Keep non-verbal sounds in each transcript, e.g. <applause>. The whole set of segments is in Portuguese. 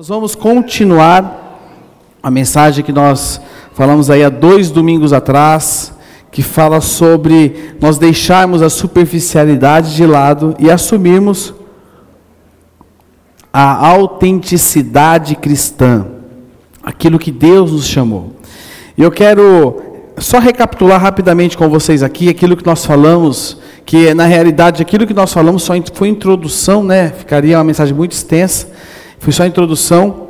Nós vamos continuar a mensagem que nós falamos aí há dois domingos atrás, que fala sobre nós deixarmos a superficialidade de lado e assumirmos a autenticidade cristã, aquilo que Deus nos chamou. E eu quero só recapitular rapidamente com vocês aqui aquilo que nós falamos, que na realidade aquilo que nós falamos só foi introdução, né? Ficaria uma mensagem muito extensa. Foi só a introdução,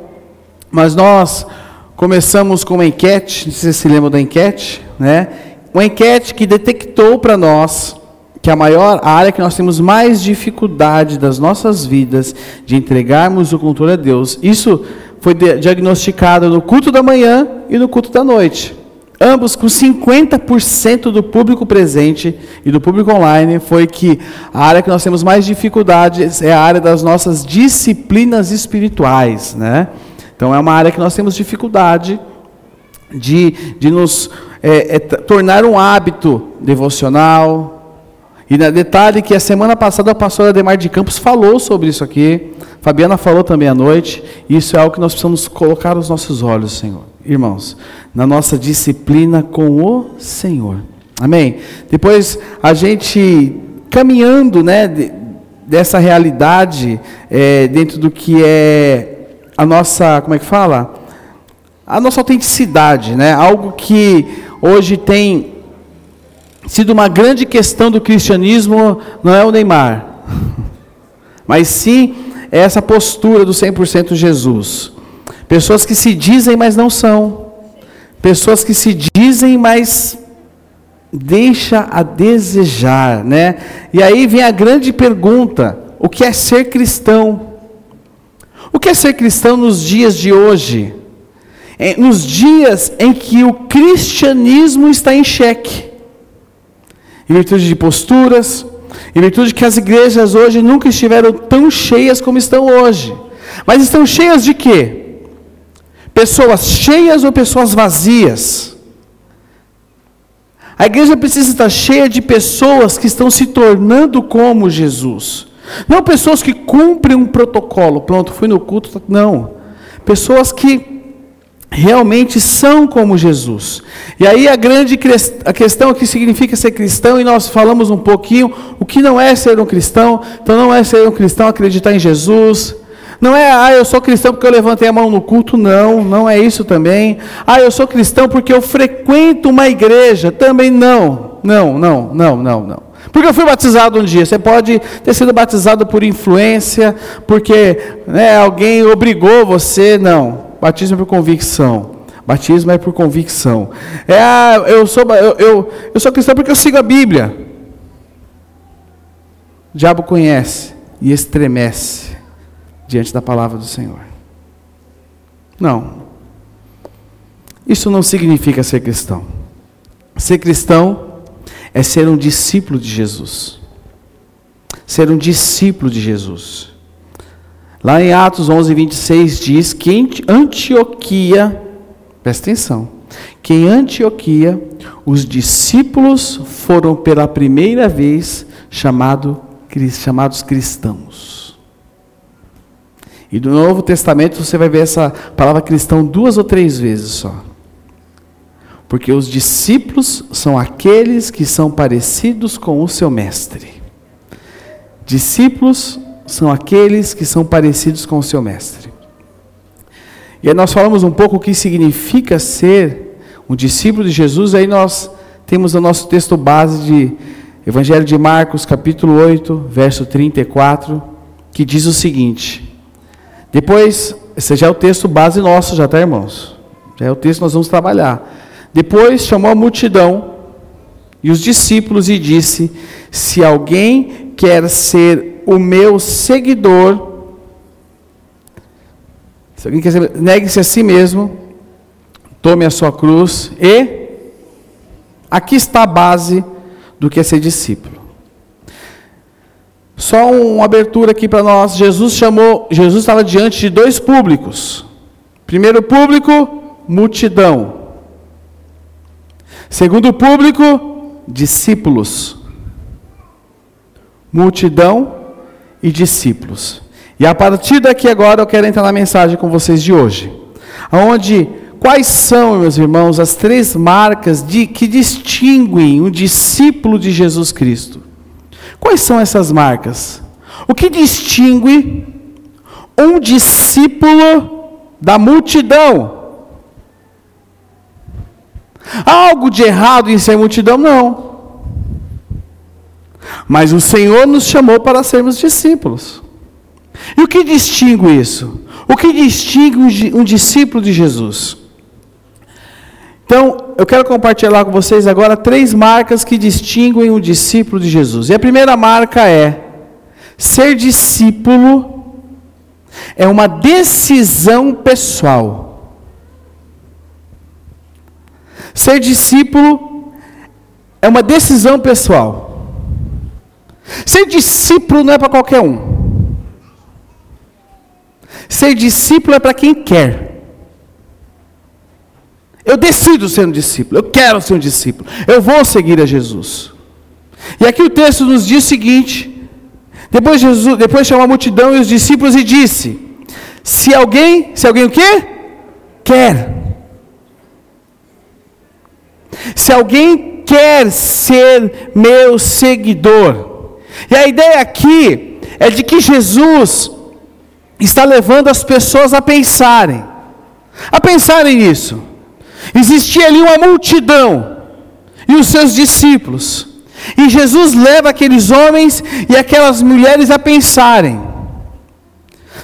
mas nós começamos com uma enquete, não sei se você se lembra da enquete, né? Uma enquete que detectou para nós que a maior área que nós temos mais dificuldade das nossas vidas de entregarmos o controle a Deus. Isso foi diagnosticado no culto da manhã e no culto da noite ambos com 50% do público presente e do público online, foi que a área que nós temos mais dificuldades é a área das nossas disciplinas espirituais. Né? Então, é uma área que nós temos dificuldade de, de nos é, é, tornar um hábito devocional. E na detalhe que a semana passada a pastora Demar de Campos falou sobre isso aqui. Fabiana falou também à noite. Isso é algo que nós precisamos colocar os nossos olhos, Senhor irmãos, na nossa disciplina com o Senhor. Amém? Depois a gente caminhando, né, dessa realidade é, dentro do que é a nossa, como é que fala? A nossa autenticidade, né? Algo que hoje tem sido uma grande questão do cristianismo, não é o Neymar, <laughs> mas sim essa postura do 100% Jesus. Pessoas que se dizem, mas não são. Pessoas que se dizem, mas deixa a desejar, né? E aí vem a grande pergunta: o que é ser cristão? O que é ser cristão nos dias de hoje? Nos dias em que o cristianismo está em xeque, em virtude de posturas, em virtude de que as igrejas hoje nunca estiveram tão cheias como estão hoje. Mas estão cheias de quê? Pessoas cheias ou pessoas vazias? A igreja precisa estar cheia de pessoas que estão se tornando como Jesus. Não pessoas que cumprem um protocolo. Pronto, fui no culto. Não. Pessoas que realmente são como Jesus. E aí a grande a questão é o que significa ser cristão, e nós falamos um pouquinho o que não é ser um cristão. Então não é ser um cristão acreditar em Jesus, não é, ah, eu sou cristão porque eu levantei a mão no culto, não, não é isso também. Ah, eu sou cristão porque eu frequento uma igreja, também não. Não, não, não, não, não. Porque eu fui batizado um dia. Você pode ter sido batizado por influência, porque né, alguém obrigou você. Não. Batismo é por convicção. Batismo é por convicção. É, ah, eu, sou, eu, eu, eu sou cristão porque eu sigo a Bíblia. O diabo conhece e estremece diante da palavra do Senhor. Não. Isso não significa ser cristão. Ser cristão é ser um discípulo de Jesus. Ser um discípulo de Jesus. Lá em Atos 11, 26 diz que em Antioquia, presta atenção, que em Antioquia os discípulos foram pela primeira vez chamado, chamados cristãos. E no Novo Testamento você vai ver essa palavra cristão duas ou três vezes só. Porque os discípulos são aqueles que são parecidos com o seu mestre. Discípulos são aqueles que são parecidos com o seu mestre. E aí nós falamos um pouco o que significa ser um discípulo de Jesus, aí nós temos o nosso texto base de Evangelho de Marcos, capítulo 8, verso 34, que diz o seguinte: depois, esse já é o texto base nosso, já tá, irmãos? Já é o texto que nós vamos trabalhar. Depois chamou a multidão e os discípulos e disse: Se alguém quer ser o meu seguidor, se alguém quer ser, negue-se a si mesmo, tome a sua cruz e aqui está a base do que é ser discípulo. Só uma abertura aqui para nós. Jesus chamou, Jesus estava diante de dois públicos. Primeiro público, multidão. Segundo público, discípulos. Multidão e discípulos. E a partir daqui agora eu quero entrar na mensagem com vocês de hoje. Onde quais são, meus irmãos, as três marcas de que distinguem um discípulo de Jesus Cristo? Quais são essas marcas? O que distingue um discípulo da multidão? Há algo de errado em ser multidão? Não. Mas o Senhor nos chamou para sermos discípulos. E o que distingue isso? O que distingue um discípulo de Jesus? Então, eu quero compartilhar com vocês agora três marcas que distinguem um discípulo de Jesus. E a primeira marca é: ser discípulo é uma decisão pessoal. Ser discípulo é uma decisão pessoal. Ser discípulo não é para qualquer um. Ser discípulo é para quem quer. Eu decido ser um discípulo, eu quero ser um discípulo, eu vou seguir a Jesus. E aqui o texto nos diz o seguinte: depois Jesus, depois chamou a multidão e os discípulos e disse: Se alguém, se alguém o quê? Quer se alguém quer ser meu seguidor, e a ideia aqui é de que Jesus está levando as pessoas a pensarem, a pensarem nisso. Existia ali uma multidão e os seus discípulos, e Jesus leva aqueles homens e aquelas mulheres a pensarem.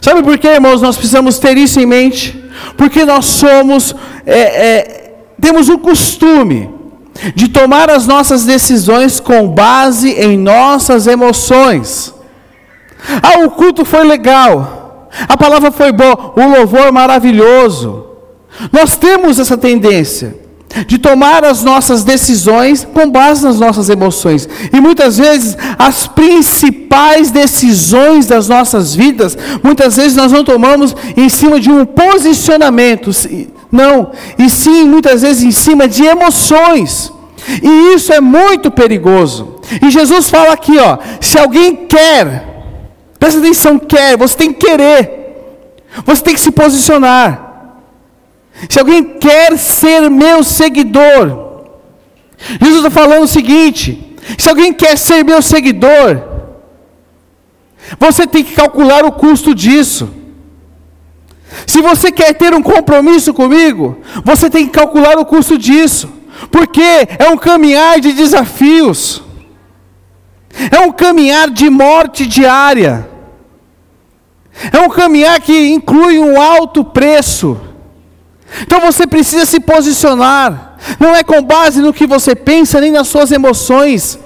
Sabe por quê, irmãos? Nós precisamos ter isso em mente, porque nós somos, é, é, temos o costume de tomar as nossas decisões com base em nossas emoções. Ah, o culto foi legal, a palavra foi boa, o louvor maravilhoso. Nós temos essa tendência de tomar as nossas decisões com base nas nossas emoções. E muitas vezes as principais decisões das nossas vidas, muitas vezes nós não tomamos em cima de um posicionamento, não, e sim muitas vezes em cima de emoções. E isso é muito perigoso. E Jesus fala aqui, ó, se alguém quer, presta atenção, quer, você tem que querer. Você tem que se posicionar. Se alguém quer ser meu seguidor, Jesus está falando o seguinte: se alguém quer ser meu seguidor, você tem que calcular o custo disso. Se você quer ter um compromisso comigo, você tem que calcular o custo disso, porque é um caminhar de desafios, é um caminhar de morte diária, é um caminhar que inclui um alto preço. Então você precisa se posicionar, não é com base no que você pensa nem nas suas emoções,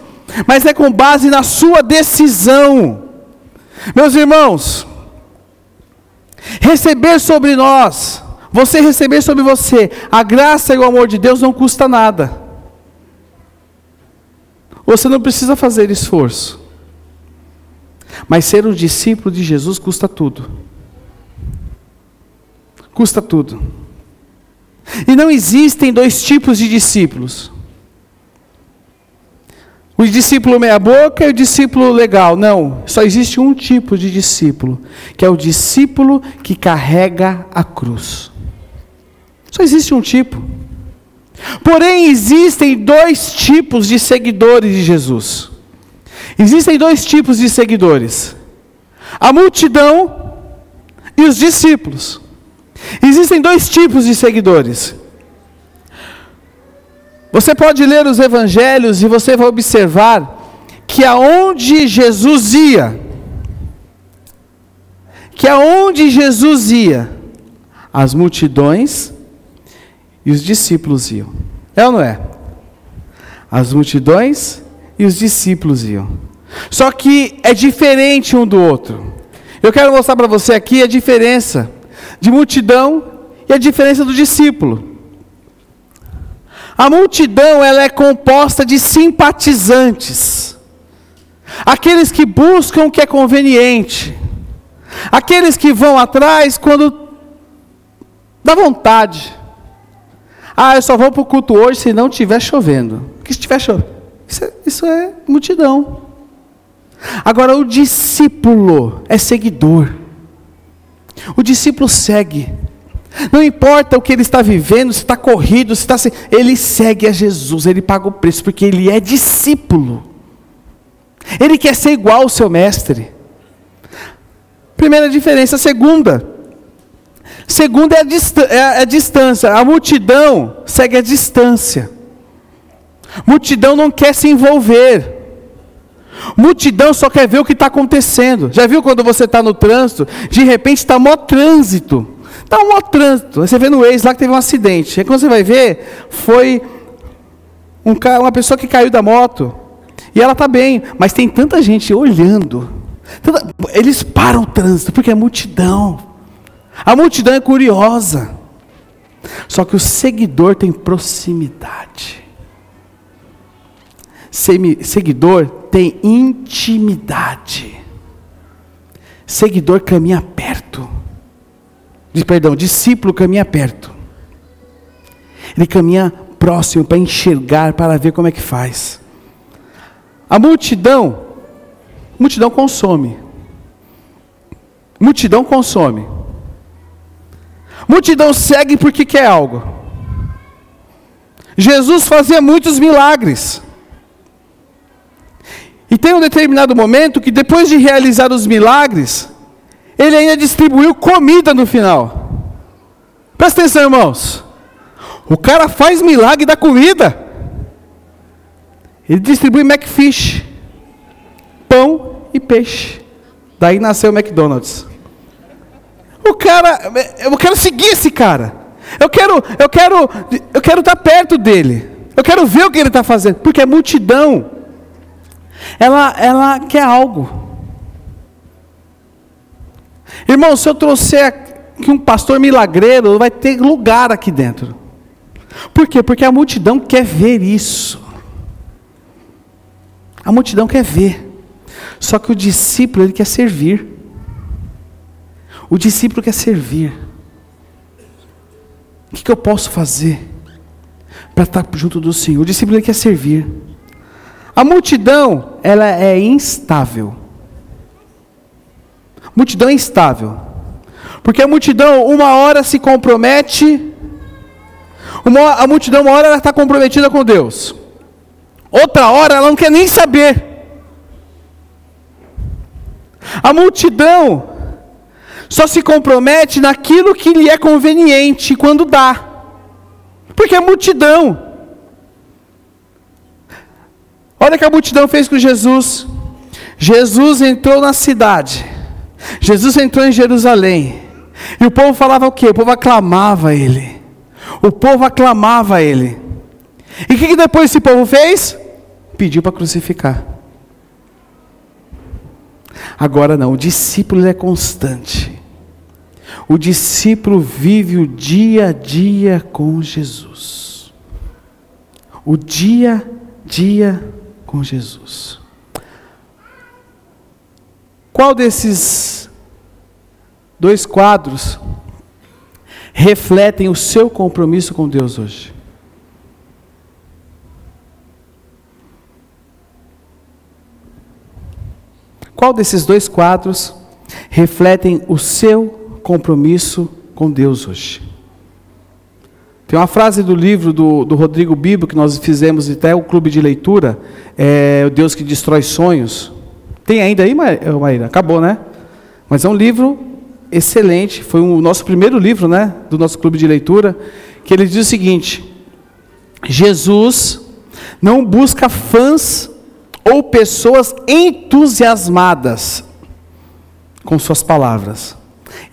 mas é com base na sua decisão. Meus irmãos, Receber sobre nós, você receber sobre você, a graça e o amor de Deus não custa nada. Você não precisa fazer esforço. Mas ser um discípulo de Jesus custa tudo. Custa tudo. E não existem dois tipos de discípulos. O discípulo meia-boca e o discípulo legal. Não, só existe um tipo de discípulo, que é o discípulo que carrega a cruz. Só existe um tipo. Porém, existem dois tipos de seguidores de Jesus. Existem dois tipos de seguidores: a multidão e os discípulos. Existem dois tipos de seguidores. Você pode ler os evangelhos e você vai observar que aonde Jesus ia, que aonde Jesus ia, as multidões e os discípulos iam. É ou não é? As multidões e os discípulos iam. Só que é diferente um do outro. Eu quero mostrar para você aqui a diferença de multidão e a diferença do discípulo. A multidão ela é composta de simpatizantes, aqueles que buscam o que é conveniente, aqueles que vão atrás quando dá vontade. Ah, eu só vou para o culto hoje se não estiver chovendo. Porque se estiver chovendo, isso é, isso é multidão. Agora, o discípulo é seguidor. O discípulo segue. Não importa o que ele está vivendo, se está corrido, se está. Ele segue a Jesus, ele paga o preço, porque ele é discípulo. Ele quer ser igual ao seu mestre. Primeira diferença. Segunda. Segunda é a, é é a distância. A multidão segue a distância. Multidão não quer se envolver. Multidão só quer ver o que está acontecendo. Já viu quando você está no trânsito? De repente está mó trânsito. Está mó trânsito. Você vê no ex lá que teve um acidente. Aí quando você vai ver, foi um, uma pessoa que caiu da moto. E ela está bem, mas tem tanta gente olhando. Tanta, eles param o trânsito, porque é multidão. A multidão é curiosa. Só que o seguidor tem proximidade. Seguidor tem intimidade. Seguidor caminha perto. Perdão, discípulo caminha perto. Ele caminha próximo para enxergar, para ver como é que faz. A multidão, multidão consome. Multidão consome. Multidão segue porque quer algo. Jesus fazia muitos milagres. Tem um determinado momento que depois de realizar os milagres, ele ainda distribuiu comida no final. Presta atenção, irmãos. O cara faz milagre da comida. Ele distribui McFish, pão e peixe. Daí nasceu o McDonald's. O cara, eu quero seguir esse cara. Eu quero, eu quero, eu quero estar perto dele. Eu quero ver o que ele está fazendo, porque é multidão. Ela, ela quer algo. Irmão, se eu trouxer aqui um pastor milagreiro, vai ter lugar aqui dentro. Por quê? Porque a multidão quer ver isso. A multidão quer ver. Só que o discípulo, ele quer servir. O discípulo quer servir. O que, que eu posso fazer para estar junto do Senhor? O discípulo ele quer servir. A multidão, ela é instável. Multidão é instável. Porque a multidão, uma hora se compromete, uma, a multidão, uma hora ela está comprometida com Deus. Outra hora ela não quer nem saber. A multidão só se compromete naquilo que lhe é conveniente quando dá. Porque é multidão. Olha o que a multidão fez com Jesus. Jesus entrou na cidade. Jesus entrou em Jerusalém. E o povo falava o quê? O povo aclamava ele. O povo aclamava ele. E o que, que depois esse povo fez? pediu para crucificar. Agora não, o discípulo é constante. O discípulo vive o dia a dia com Jesus. O dia a dia com Jesus. Qual desses dois quadros refletem o seu compromisso com Deus hoje? Qual desses dois quadros refletem o seu compromisso com Deus hoje? Tem uma frase do livro do, do Rodrigo Bibo, que nós fizemos até o clube de leitura, é, O Deus que Destrói Sonhos. Tem ainda aí, Maíra? Acabou, né? Mas é um livro excelente, foi o nosso primeiro livro, né, do nosso clube de leitura, que ele diz o seguinte: Jesus não busca fãs ou pessoas entusiasmadas com suas palavras.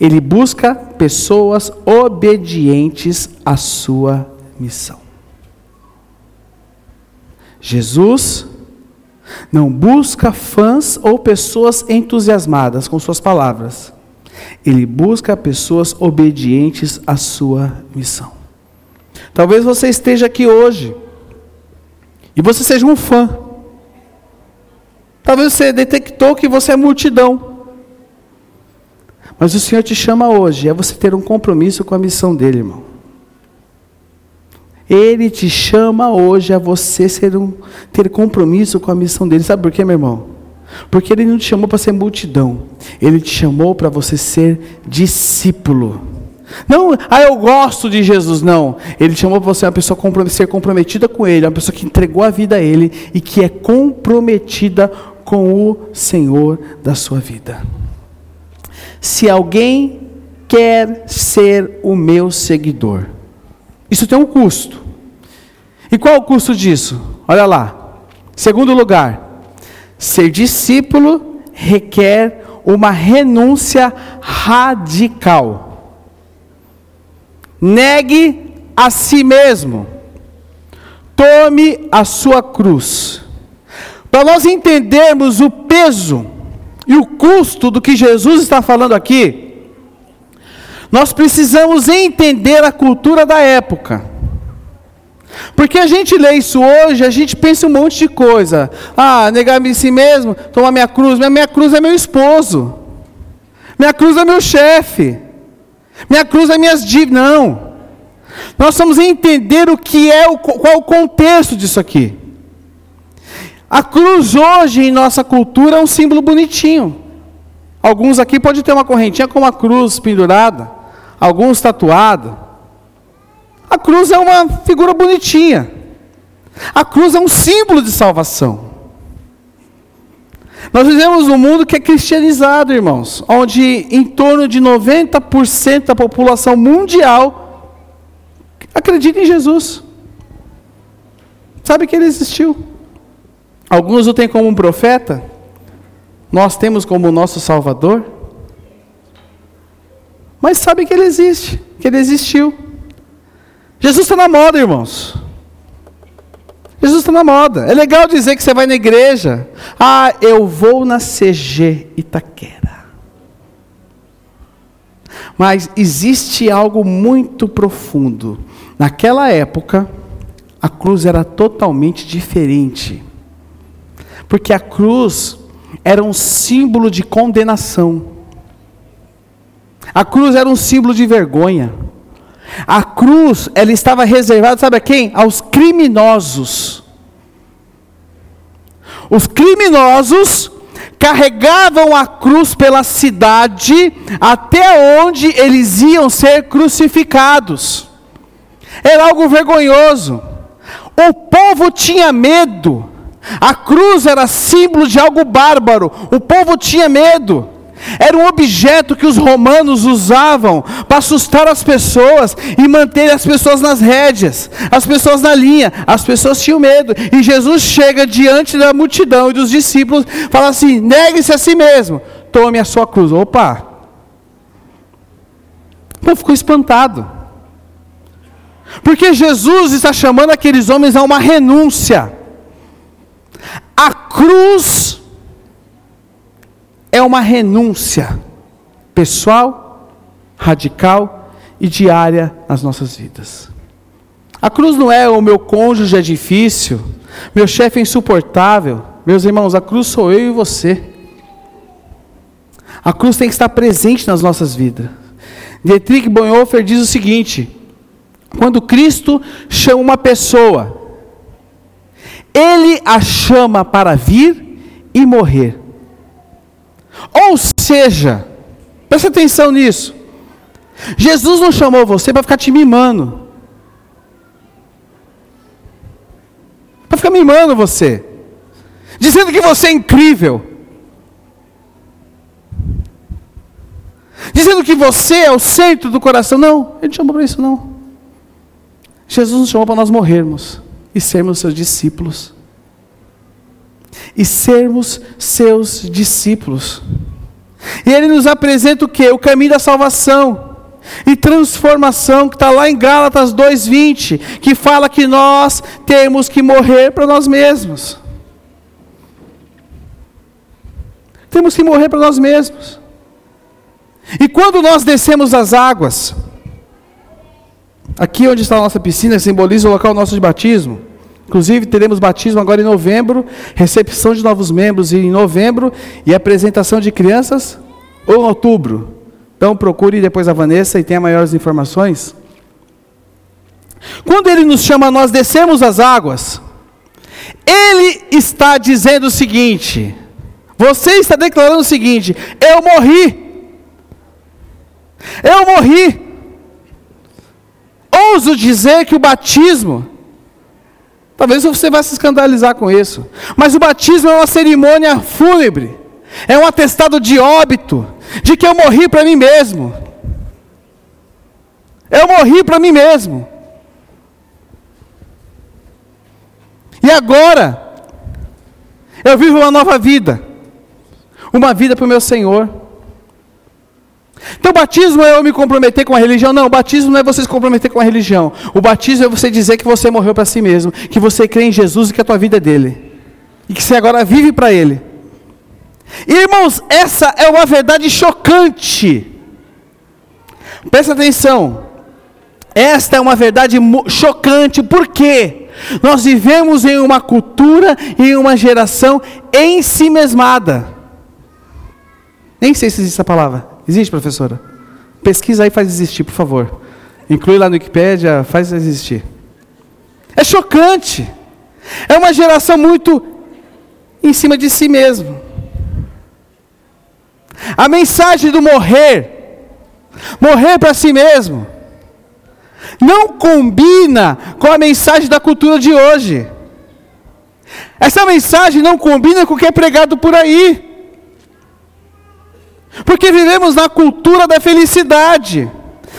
Ele busca pessoas obedientes à sua missão. Jesus não busca fãs ou pessoas entusiasmadas com suas palavras. Ele busca pessoas obedientes à sua missão. Talvez você esteja aqui hoje e você seja um fã Talvez você detectou que você é multidão. Mas o Senhor te chama hoje, é você ter um compromisso com a missão dele, irmão. Ele te chama hoje a você ser um, ter compromisso com a missão dele. Sabe por quê, meu irmão? Porque Ele não te chamou para ser multidão, Ele te chamou para você ser discípulo. Não, ah, eu gosto de Jesus, não. Ele chamou para você uma pessoa ser comprometida com Ele, uma pessoa que entregou a vida a Ele e que é comprometida com o Senhor da sua vida. Se alguém quer ser o meu seguidor, isso tem um custo. E qual é o custo disso? Olha lá. Segundo lugar, ser discípulo requer uma renúncia radical. Negue a si mesmo. Tome a sua cruz. Para nós entendermos o peso e o custo do que Jesus está falando aqui, nós precisamos entender a cultura da época. Porque a gente lê isso hoje, a gente pensa um monte de coisa. Ah, negar-me a si mesmo, tomar minha cruz. Minha, minha cruz é meu esposo. Minha cruz é meu chefe. Minha cruz é minhas dívidas. Não. Nós vamos entender o que é, o, qual é o contexto disso aqui. A cruz hoje em nossa cultura é um símbolo bonitinho. Alguns aqui podem ter uma correntinha com uma cruz pendurada, alguns tatuado. A cruz é uma figura bonitinha. A cruz é um símbolo de salvação. Nós vivemos um mundo que é cristianizado, irmãos, onde em torno de 90% da população mundial acredita em Jesus. Sabe que ele existiu. Alguns o têm como um profeta, nós temos como nosso Salvador. Mas sabe que ele existe, que ele existiu. Jesus está na moda, irmãos. Jesus está na moda. É legal dizer que você vai na igreja. Ah, eu vou na CG Itaquera. Mas existe algo muito profundo. Naquela época, a cruz era totalmente diferente. Porque a cruz era um símbolo de condenação. A cruz era um símbolo de vergonha. A cruz, ela estava reservada, sabe a quem? Aos criminosos. Os criminosos carregavam a cruz pela cidade até onde eles iam ser crucificados. Era algo vergonhoso. O povo tinha medo. A cruz era símbolo de algo bárbaro. O povo tinha medo. Era um objeto que os romanos usavam para assustar as pessoas e manter as pessoas nas rédeas, as pessoas na linha. As pessoas tinham medo. E Jesus chega diante da multidão e dos discípulos, fala assim: negue-se a si mesmo, tome a sua cruz. Opa! O povo ficou espantado. Porque Jesus está chamando aqueles homens a uma renúncia. A cruz é uma renúncia pessoal, radical e diária nas nossas vidas. A cruz não é o meu cônjuge é difícil, meu chefe é insuportável. Meus irmãos, a cruz sou eu e você. A cruz tem que estar presente nas nossas vidas. Dietrich Bonhoeffer diz o seguinte: quando Cristo chama uma pessoa, Ele a chama para vir e morrer. Ou seja, presta atenção nisso. Jesus não chamou você para ficar te mimando. Para ficar mimando você. Dizendo que você é incrível. Dizendo que você é o centro do coração. Não, ele não chamou para isso não. Jesus nos chamou para nós morrermos e sermos seus discípulos e sermos seus discípulos. E ele nos apresenta o que? O caminho da salvação e transformação, que está lá em Gálatas 2,20, que fala que nós temos que morrer para nós mesmos. Temos que morrer para nós mesmos. E quando nós descemos as águas, aqui onde está a nossa piscina, simboliza o local nosso de batismo. Inclusive, teremos batismo agora em novembro, recepção de novos membros em novembro e apresentação de crianças ou em outubro. Então, procure depois a Vanessa e tenha maiores informações. Quando ele nos chama, nós descemos as águas. Ele está dizendo o seguinte: Você está declarando o seguinte: eu morri. Eu morri. Ouso dizer que o batismo, talvez você vá se escandalizar com isso, mas o batismo é uma cerimônia fúnebre, é um atestado de óbito, de que eu morri para mim mesmo. Eu morri para mim mesmo. E agora, eu vivo uma nova vida, uma vida para o meu Senhor. Então, batismo é eu me comprometer com a religião? Não, batismo não é você se comprometer com a religião. O batismo é você dizer que você morreu para si mesmo, que você crê em Jesus e que a tua vida é dele. E que você agora vive para ele. Irmãos, essa é uma verdade chocante. Presta atenção. Esta é uma verdade chocante, por quê? Nós vivemos em uma cultura e em uma geração ensimesmada. Nem sei se existe essa palavra. Existe, professora? Pesquisa aí e faz existir, por favor. Inclui lá no Wikipédia, faz existir. É chocante. É uma geração muito em cima de si mesmo. A mensagem do morrer, morrer para si mesmo, não combina com a mensagem da cultura de hoje. Essa mensagem não combina com o que é pregado por aí. Porque vivemos na cultura da felicidade.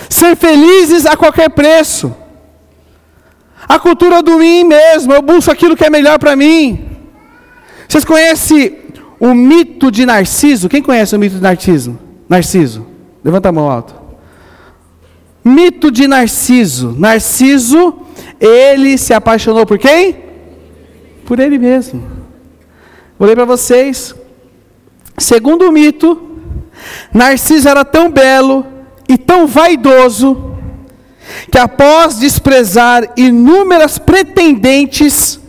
Ser felizes a qualquer preço. A cultura do mim mesmo, eu busco aquilo que é melhor para mim. Vocês conhecem o mito de Narciso? Quem conhece o mito de Narciso? Narciso. Levanta a mão alto. Mito de Narciso. Narciso, ele se apaixonou por quem? Por ele mesmo. Vou ler para vocês. Segundo o mito, Narciso era tão belo e tão vaidoso que após desprezar inúmeras pretendentes,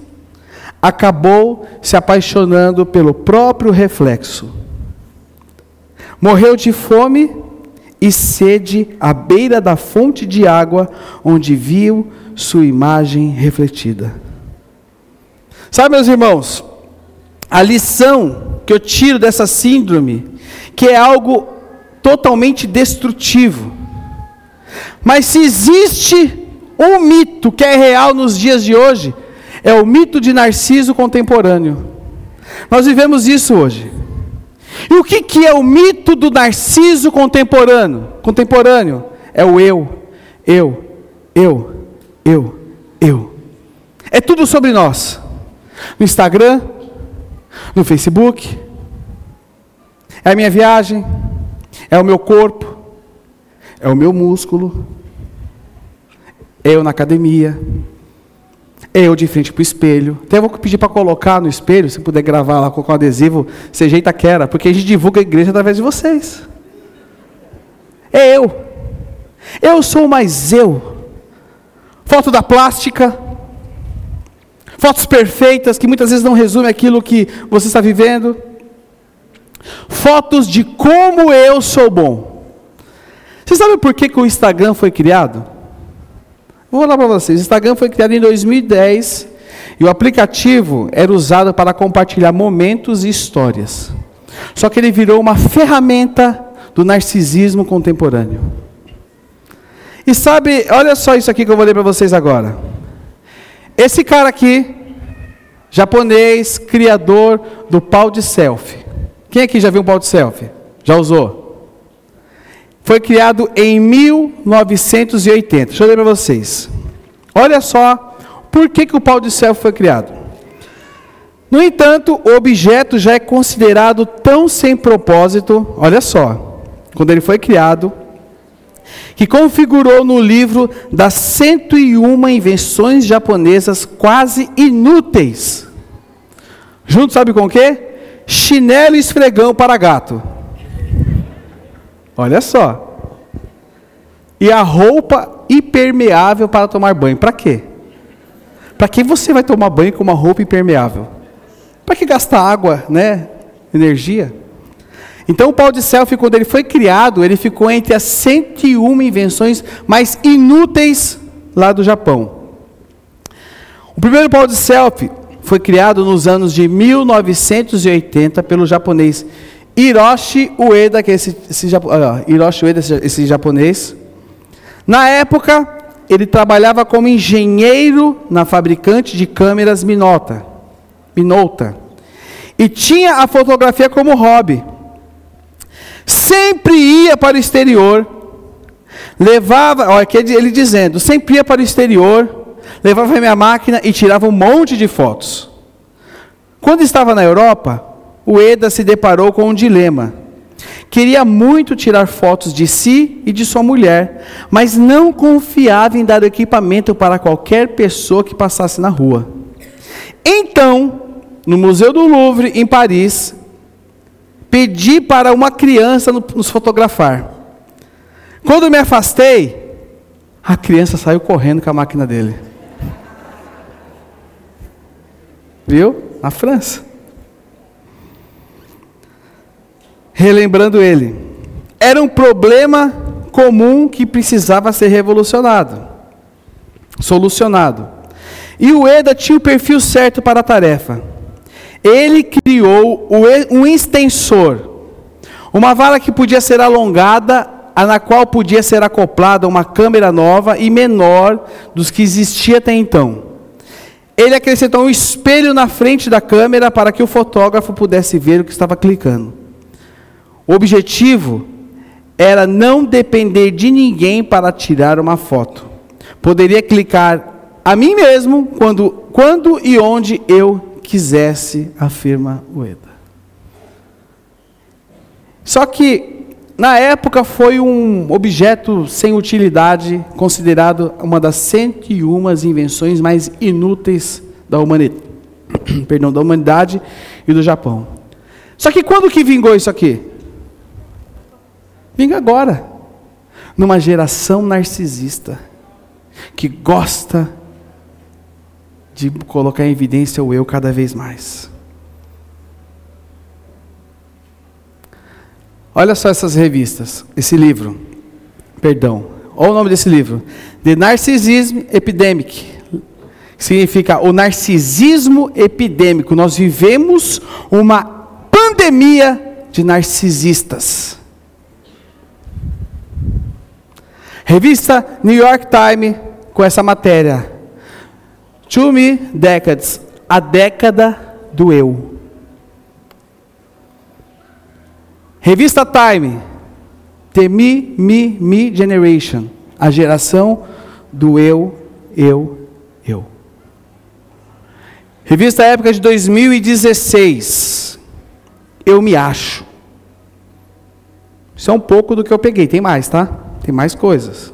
acabou se apaixonando pelo próprio reflexo. Morreu de fome e sede à beira da fonte de água onde viu sua imagem refletida. Sabe, meus irmãos, a lição que eu tiro dessa síndrome, que é algo totalmente destrutivo. Mas se existe um mito que é real nos dias de hoje, é o mito de Narciso contemporâneo. Nós vivemos isso hoje. E o que, que é o mito do narciso contemporâneo? Contemporâneo é o eu, eu, eu, eu, eu. É tudo sobre nós. No Instagram, no Facebook, é a minha viagem, é o meu corpo, é o meu músculo, eu na academia, eu de frente para o espelho. Até vou pedir para colocar no espelho, se puder gravar lá, com um adesivo, você jeita que era, porque a gente divulga a igreja através de vocês. É eu. Eu sou mais eu. Foto da plástica. Fotos perfeitas que muitas vezes não resumem aquilo que você está vivendo. Fotos de como eu sou bom. Você sabe por que, que o Instagram foi criado? Vou falar para vocês. O Instagram foi criado em 2010 e o aplicativo era usado para compartilhar momentos e histórias. Só que ele virou uma ferramenta do narcisismo contemporâneo. E sabe, olha só isso aqui que eu vou ler para vocês agora. Esse cara aqui, japonês, criador do pau de selfie. Quem aqui já viu um pau de selfie? Já usou? foi criado em 1980. Deixa eu ler para vocês. Olha só por que, que o pau de selfie foi criado. No entanto, o objeto já é considerado tão sem propósito, olha só, quando ele foi criado, que configurou no livro das 101 invenções japonesas quase inúteis. Junto sabe com o quê? Chinelo e esfregão para gato. Olha só. E a roupa impermeável para tomar banho. Para quê? Para que você vai tomar banho com uma roupa impermeável? Para que gastar água, né? Energia? Então o pau de selfie, quando ele foi criado, ele ficou entre as 101 invenções mais inúteis lá do Japão. O primeiro pau de selfie foi criado nos anos de 1980 pelo japonês Hiroshi Ueda, que é esse, esse, Hiroshi Ueda, esse, esse japonês. Na época, ele trabalhava como engenheiro na fabricante de câmeras Minolta. Minolta. E tinha a fotografia como hobby. Sempre ia para o exterior. Levava, olha aqui ele dizendo, sempre ia para o exterior, levava minha máquina e tirava um monte de fotos. Quando estava na Europa, o Eda se deparou com um dilema. Queria muito tirar fotos de si e de sua mulher, mas não confiava em dar equipamento para qualquer pessoa que passasse na rua. Então, no Museu do Louvre, em Paris, pedi para uma criança nos fotografar. Quando me afastei, a criança saiu correndo com a máquina dele. Viu? Na França. relembrando ele. Era um problema comum que precisava ser revolucionado, solucionado. E o EDA tinha o perfil certo para a tarefa. Ele criou um extensor, uma vara que podia ser alongada, na qual podia ser acoplada uma câmera nova e menor dos que existia até então. Ele acrescentou um espelho na frente da câmera para que o fotógrafo pudesse ver o que estava clicando. O objetivo era não depender de ninguém para tirar uma foto. Poderia clicar a mim mesmo quando, quando e onde eu quisesse, afirma Ueda. Só que, na época, foi um objeto sem utilidade, considerado uma das 101 invenções mais inúteis da humanidade, <coughs> perdão, da humanidade e do Japão. Só que quando que vingou isso aqui? Vinga agora, numa geração narcisista, que gosta de colocar em evidência o eu cada vez mais. Olha só essas revistas, esse livro, perdão, olha o nome desse livro: The Narcissism Epidemic. Significa o narcisismo epidêmico. Nós vivemos uma pandemia de narcisistas. Revista New York Times com essa matéria. To me decades, a década do eu. Revista Time, The Me, Me, Me Generation, a geração do eu, eu, eu. Revista Época de 2016, Eu Me Acho. Isso é um pouco do que eu peguei, tem mais, tá? Tem mais coisas.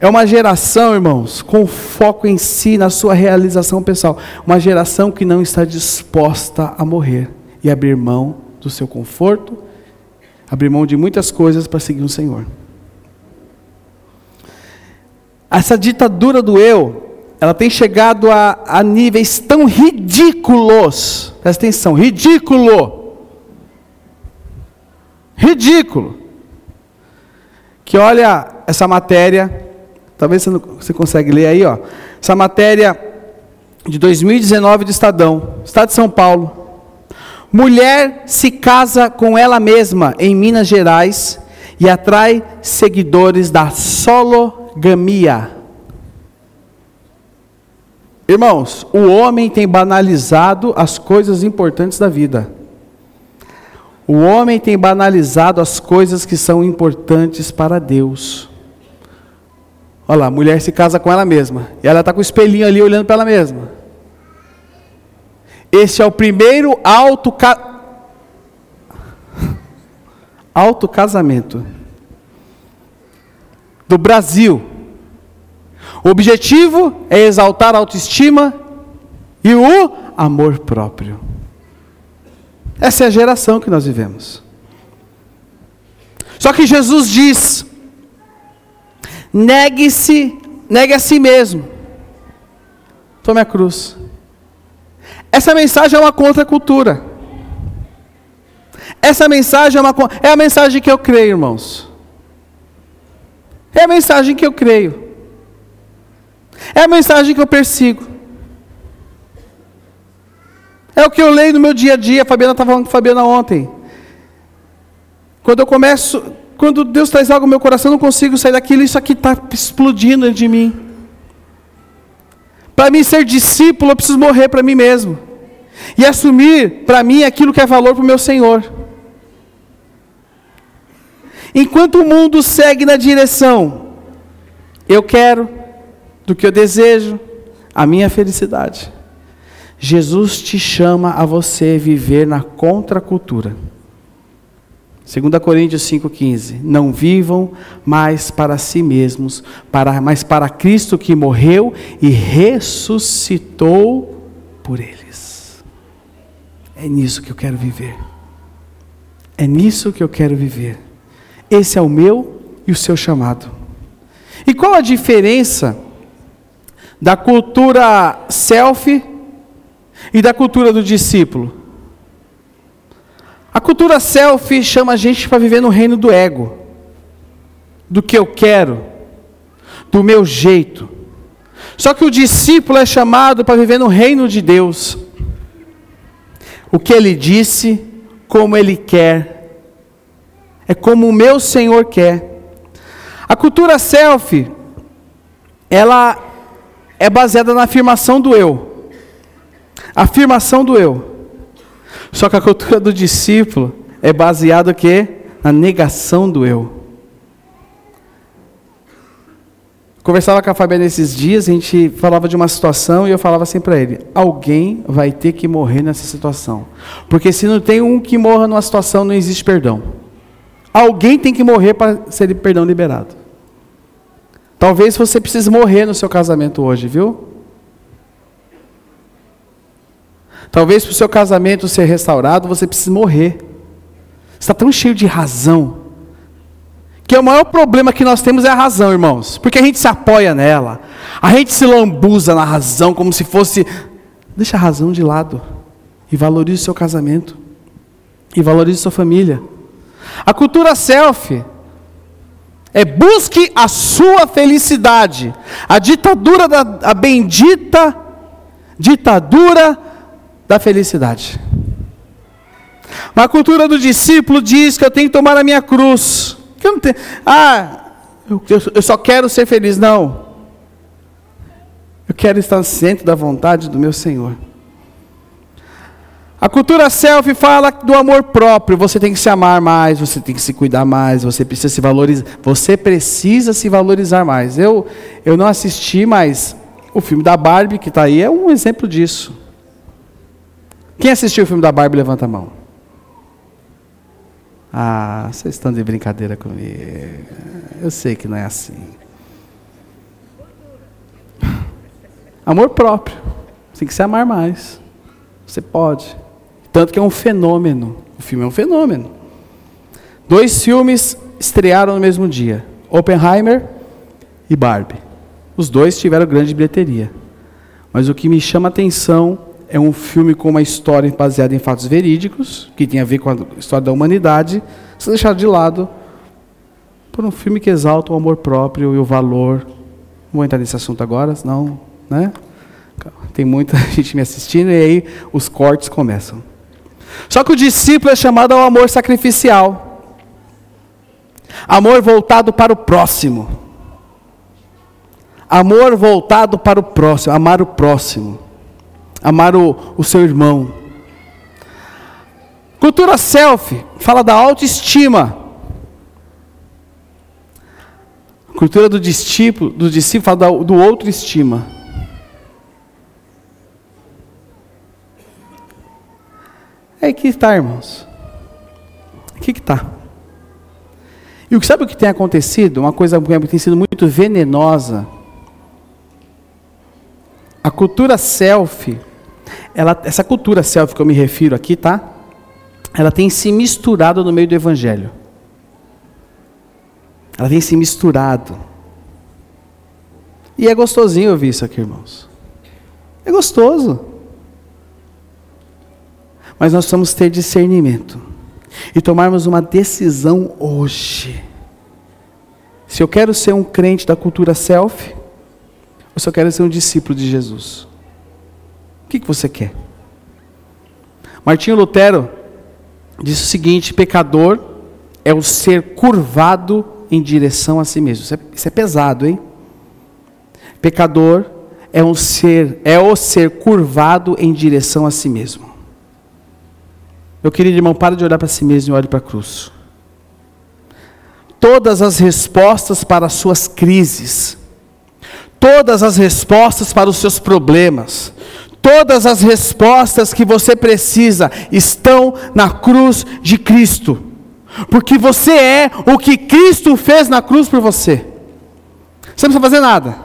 É uma geração, irmãos, com foco em si, na sua realização pessoal. Uma geração que não está disposta a morrer e abrir mão do seu conforto, abrir mão de muitas coisas para seguir o Senhor. Essa ditadura do eu, ela tem chegado a, a níveis tão ridículos. Presta atenção, ridículo. Ridículo que olha essa matéria, talvez você, não, você consegue ler aí, ó. Essa matéria de 2019 do Estadão, Estado de São Paulo. Mulher se casa com ela mesma em Minas Gerais e atrai seguidores da sologamia. Irmãos, o homem tem banalizado as coisas importantes da vida. O homem tem banalizado as coisas que são importantes para Deus. Olha lá, a mulher se casa com ela mesma. E ela está com o espelhinho ali olhando para ela mesma. Esse é o primeiro auto, ca... <laughs> auto casamento do Brasil. O objetivo é exaltar a autoestima e o amor próprio. Essa é a geração que nós vivemos. Só que Jesus diz: negue-se, negue a si mesmo. Tome a cruz. Essa mensagem é uma contracultura. Essa mensagem é, uma, é a mensagem que eu creio, irmãos. É a mensagem que eu creio. É a mensagem que eu persigo. É o que eu leio no meu dia a dia. A Fabiana estava falando com a Fabiana ontem. Quando eu começo, quando Deus traz algo no meu coração, eu não consigo sair daquilo, isso aqui está explodindo de mim. Para mim ser discípulo, eu preciso morrer para mim mesmo. E assumir para mim aquilo que é valor para o meu Senhor. Enquanto o mundo segue na direção, eu quero, do que eu desejo, a minha felicidade. Jesus te chama a você viver na contracultura. 2 Coríntios 5,15: Não vivam mais para si mesmos, para, mas para Cristo que morreu e ressuscitou por eles. É nisso que eu quero viver. É nisso que eu quero viver. Esse é o meu e o seu chamado. E qual a diferença da cultura selfie e da cultura do discípulo? A cultura selfie chama a gente para viver no reino do ego, do que eu quero, do meu jeito. Só que o discípulo é chamado para viver no reino de Deus. O que ele disse, como ele quer é como o meu Senhor quer. A cultura selfie, ela é baseada na afirmação do eu. Afirmação do eu. Só que a cultura do discípulo é baseada que na negação do eu. Conversava com a Fabiana esses dias, a gente falava de uma situação e eu falava assim para ele: alguém vai ter que morrer nessa situação. Porque se não tem um que morra numa situação, não existe perdão. Alguém tem que morrer para ser perdão liberado. Talvez você precise morrer no seu casamento hoje, viu? Talvez para o seu casamento ser restaurado, você precise morrer. Está tão cheio de razão. Que o maior problema que nós temos é a razão, irmãos. Porque a gente se apoia nela. A gente se lambuza na razão como se fosse. Deixa a razão de lado. E valorize o seu casamento. E valorize sua família. A cultura self é busque a sua felicidade. A ditadura da a bendita ditadura da felicidade. Mas a cultura do discípulo diz que eu tenho que tomar a minha cruz. Que eu não tenho, ah, eu, eu só quero ser feliz. Não. Eu quero estar ciente da vontade do meu Senhor. A cultura self fala do amor próprio. Você tem que se amar mais, você tem que se cuidar mais, você precisa se valorizar. Você precisa se valorizar mais. Eu, eu não assisti, mas o filme da Barbie que está aí é um exemplo disso. Quem assistiu o filme da Barbie, levanta a mão. Ah, vocês estão de brincadeira comigo. Eu sei que não é assim. Amor próprio. Você tem que se amar mais. Você pode. Tanto que é um fenômeno. O filme é um fenômeno. Dois filmes estrearam no mesmo dia: Oppenheimer e Barbie. Os dois tiveram grande bilheteria. Mas o que me chama a atenção é um filme com uma história baseada em fatos verídicos, que tem a ver com a história da humanidade, se deixar de lado por um filme que exalta o amor próprio e o valor. Não vou entrar nesse assunto agora, senão, né? Tem muita <laughs> gente me assistindo e aí os cortes começam. Só que o discípulo é chamado ao amor sacrificial. Amor voltado para o próximo. Amor voltado para o próximo, amar o próximo. Amar o, o seu irmão. Cultura self fala da autoestima. Cultura do discípulo, do discípulo fala do outro estima. É que está, irmãos. Aqui que está. E o que sabe o que tem acontecido? Uma coisa que tem sido muito venenosa. A cultura self, ela, essa cultura self que eu me refiro aqui, tá? Ela tem se misturado no meio do evangelho. Ela tem se misturado. E é gostosinho ouvir isso aqui, irmãos. É gostoso. Mas nós precisamos ter discernimento e tomarmos uma decisão hoje. Se eu quero ser um crente da cultura self, ou se eu quero ser um discípulo de Jesus. O que, que você quer? Martinho Lutero disse o seguinte: pecador é o ser curvado em direção a si mesmo. Isso é, isso é pesado, hein? Pecador é um ser, é o ser curvado em direção a si mesmo. Meu querido irmão, para de olhar para si mesmo e olhe para a cruz. Todas as respostas para as suas crises, todas as respostas para os seus problemas, todas as respostas que você precisa estão na cruz de Cristo. Porque você é o que Cristo fez na cruz por você. Você não precisa fazer nada.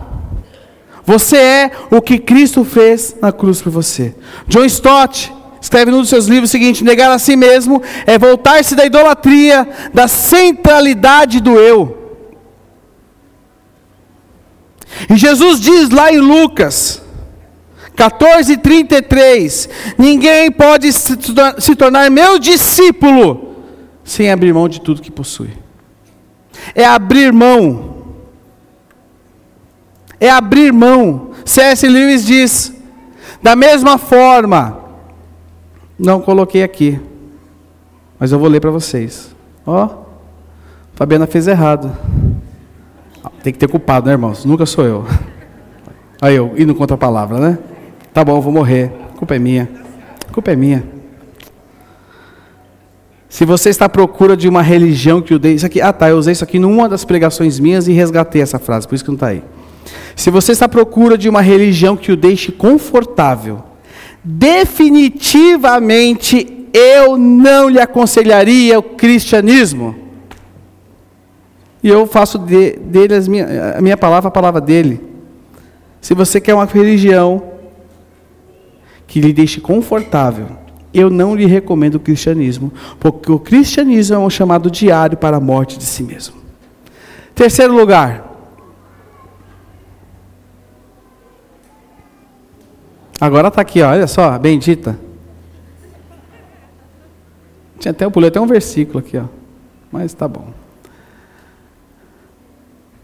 Você é o que Cristo fez na cruz por você. John Stott escreve num dos seus livros o seguinte: negar a si mesmo é voltar-se da idolatria, da centralidade do eu. E Jesus diz lá em Lucas 14:33, ninguém pode se tornar meu discípulo sem abrir mão de tudo que possui. É abrir mão é abrir mão. C.S. Lewis diz: da mesma forma, não coloquei aqui, mas eu vou ler para vocês. Ó, Fabiana fez errado. Tem que ter culpado, né, irmãos? Nunca sou eu. Aí eu, indo contra a palavra, né? Tá bom, vou morrer. A culpa é minha. A culpa é minha. Se você está à procura de uma religião que o dê. Isso aqui, ah tá, eu usei isso aqui numa das pregações minhas e resgatei essa frase, por isso que não está aí. Se você está à procura de uma religião que o deixe confortável, definitivamente eu não lhe aconselharia o cristianismo. E eu faço de, dele minha, a minha palavra, a palavra dele. Se você quer uma religião que lhe deixe confortável, eu não lhe recomendo o cristianismo, porque o cristianismo é um chamado diário para a morte de si mesmo. Terceiro lugar, Agora está aqui, olha só, bendita. Tinha até, eu pulei até um versículo aqui, ó. Mas está bom.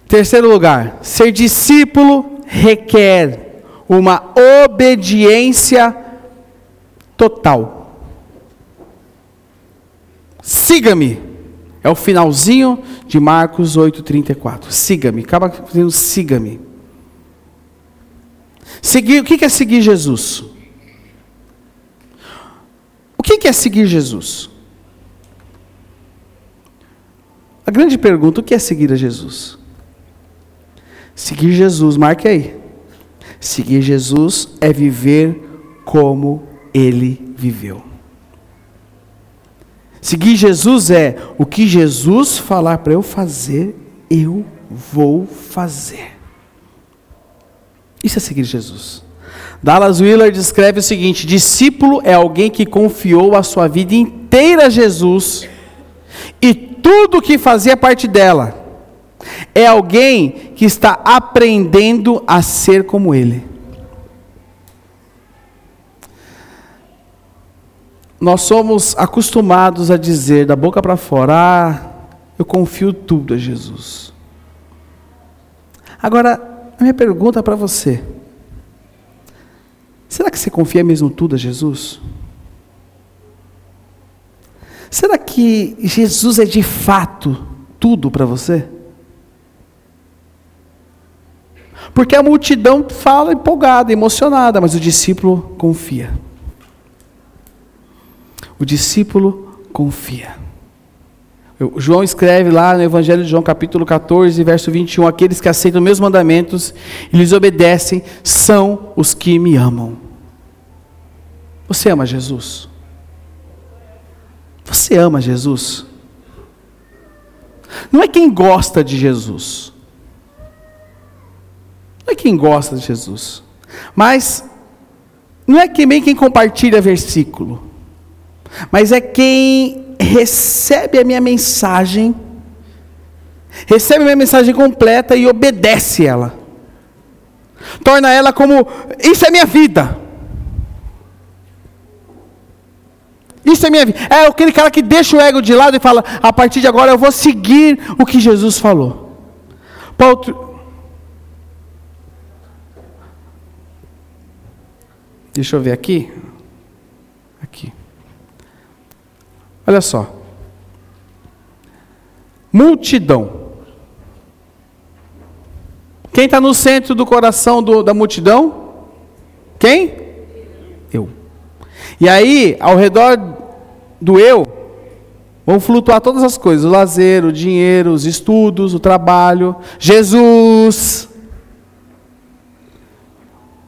Terceiro lugar, ser discípulo requer uma obediência total. Siga-me. É o finalzinho de Marcos 8:34. Siga-me. Acaba dizendo siga-me. Seguir, o que é seguir Jesus? O que é seguir Jesus? A grande pergunta: o que é seguir a Jesus? Seguir Jesus, marque aí. Seguir Jesus é viver como ele viveu. Seguir Jesus é o que Jesus falar para eu fazer, eu vou fazer. Isso é seguir Jesus. Dallas Willard descreve o seguinte: discípulo é alguém que confiou a sua vida inteira a Jesus e tudo o que fazia parte dela. É alguém que está aprendendo a ser como Ele. Nós somos acostumados a dizer da boca para fora: ah, eu confio tudo a Jesus. Agora, a minha pergunta para você: será que você confia mesmo tudo a Jesus? Será que Jesus é de fato tudo para você? Porque a multidão fala empolgada, emocionada, mas o discípulo confia. O discípulo confia. João escreve lá no Evangelho de João, capítulo 14, verso 21, aqueles que aceitam meus mandamentos e lhes obedecem são os que me amam. Você ama Jesus? Você ama Jesus? Não é quem gosta de Jesus. Não é quem gosta de Jesus. Mas não é também quem compartilha versículo. Mas é quem recebe a minha mensagem, recebe a minha mensagem completa e obedece ela. Torna ela como: Isso é minha vida. Isso é minha vida. É aquele cara que deixa o ego de lado e fala: A partir de agora eu vou seguir o que Jesus falou. Paulo. Deixa eu ver aqui. Aqui. Olha só. Multidão. Quem está no centro do coração do, da multidão? Quem? Eu. E aí, ao redor do eu, vão flutuar todas as coisas: o lazer, o dinheiro, os estudos, o trabalho, Jesus,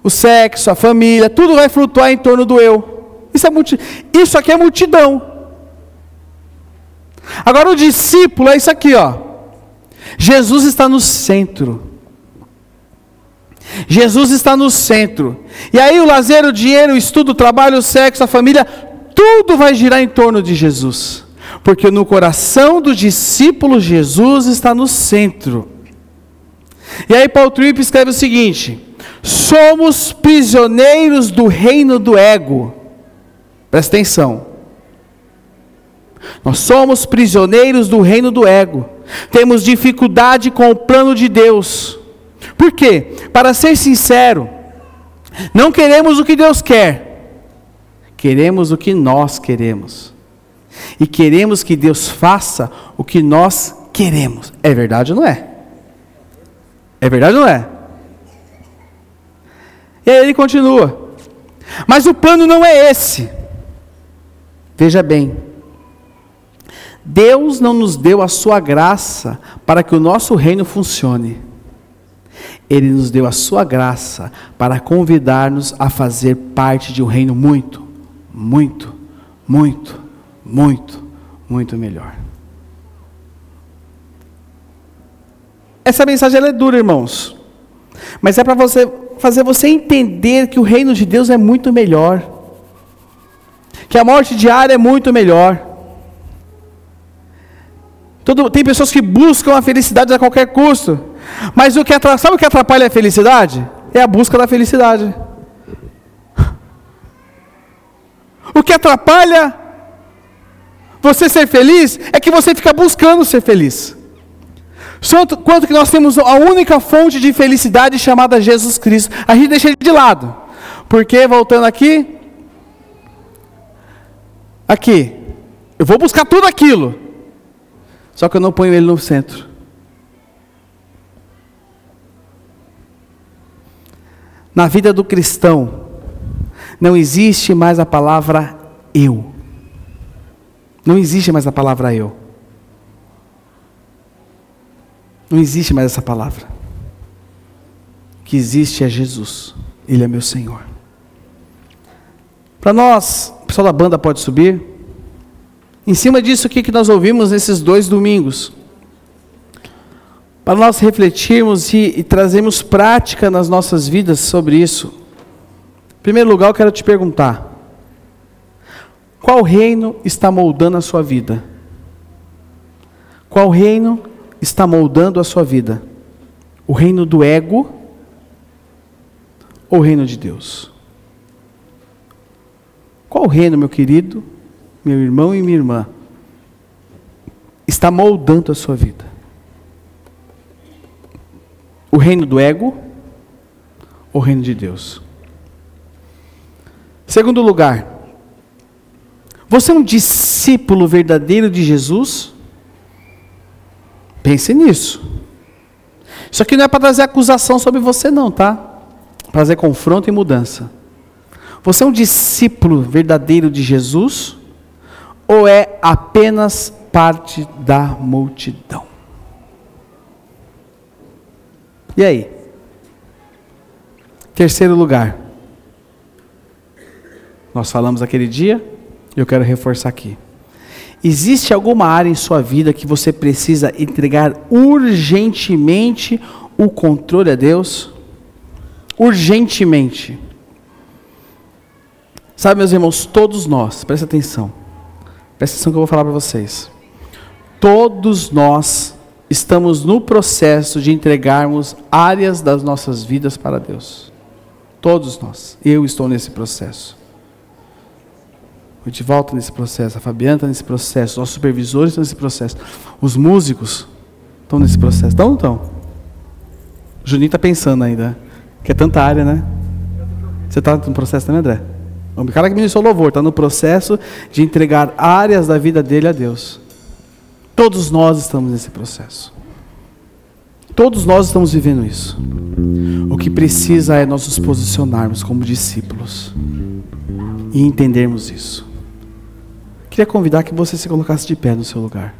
o sexo, a família, tudo vai flutuar em torno do eu. Isso, é multi... isso aqui é multidão. Agora o discípulo é isso aqui, ó. Jesus está no centro. Jesus está no centro. E aí o lazer, o dinheiro, o estudo, o trabalho, o sexo, a família, tudo vai girar em torno de Jesus. Porque no coração do discípulo Jesus está no centro. E aí Paul Tripp escreve o seguinte: Somos prisioneiros do reino do ego. Presta atenção. Nós somos prisioneiros do reino do ego. Temos dificuldade com o plano de Deus. Por quê? Para ser sincero, não queremos o que Deus quer, queremos o que nós queremos. E queremos que Deus faça o que nós queremos. É verdade ou não é? É verdade ou não é? E aí ele continua. Mas o plano não é esse. Veja bem, Deus não nos deu a sua graça para que o nosso reino funcione. Ele nos deu a sua graça para convidar-nos a fazer parte de um reino muito, muito, muito, muito, muito melhor. Essa mensagem é dura, irmãos. Mas é para você fazer você entender que o reino de Deus é muito melhor. Que a morte diária é muito melhor. Todo, tem pessoas que buscam a felicidade a qualquer custo. Mas o que sabe o que atrapalha a felicidade? É a busca da felicidade. <laughs> O que atrapalha você ser feliz é que você fica buscando ser feliz. Quanto que nós temos a única fonte de felicidade chamada Jesus Cristo. A gente deixa ele de lado. Porque, voltando aqui, aqui, eu vou buscar tudo aquilo. Só que eu não ponho ele no centro. Na vida do cristão, não existe mais a palavra eu. Não existe mais a palavra eu. Não existe mais essa palavra. O que existe é Jesus. Ele é meu Senhor. Para nós, o pessoal da banda pode subir. Em cima disso, o que, que nós ouvimos nesses dois domingos? Para nós refletirmos e, e trazermos prática nas nossas vidas sobre isso. Em primeiro lugar, eu quero te perguntar: qual reino está moldando a sua vida? Qual reino está moldando a sua vida? O reino do ego ou o reino de Deus? Qual reino, meu querido, meu irmão e minha irmã, está moldando a sua vida? O reino do ego ou o reino de Deus? Segundo lugar, você é um discípulo verdadeiro de Jesus? Pense nisso. Isso aqui não é para trazer acusação sobre você, não, tá? Para trazer confronto e mudança. Você é um discípulo verdadeiro de Jesus? Ou é apenas parte da multidão? E aí? Terceiro lugar. Nós falamos aquele dia, eu quero reforçar aqui. Existe alguma área em sua vida que você precisa entregar urgentemente o controle a Deus? Urgentemente. Sabe, meus irmãos, todos nós, presta atenção. Presta atenção que eu vou falar para vocês. Todos nós estamos no processo de entregarmos áreas das nossas vidas para Deus. Todos nós. Eu estou nesse processo. O Edivaldo está nesse processo, a Fabiana está nesse processo, nossos supervisores estão nesse processo, os músicos estão nesse processo. Estão ou não estão? O Juninho está pensando ainda, que é tanta área, né? Você está no processo também, André? O cara que ministrou louvor está no processo de entregar áreas da vida dele a Deus. Todos nós estamos nesse processo. Todos nós estamos vivendo isso. O que precisa é nós nos posicionarmos como discípulos e entendermos isso. Queria convidar que você se colocasse de pé no seu lugar.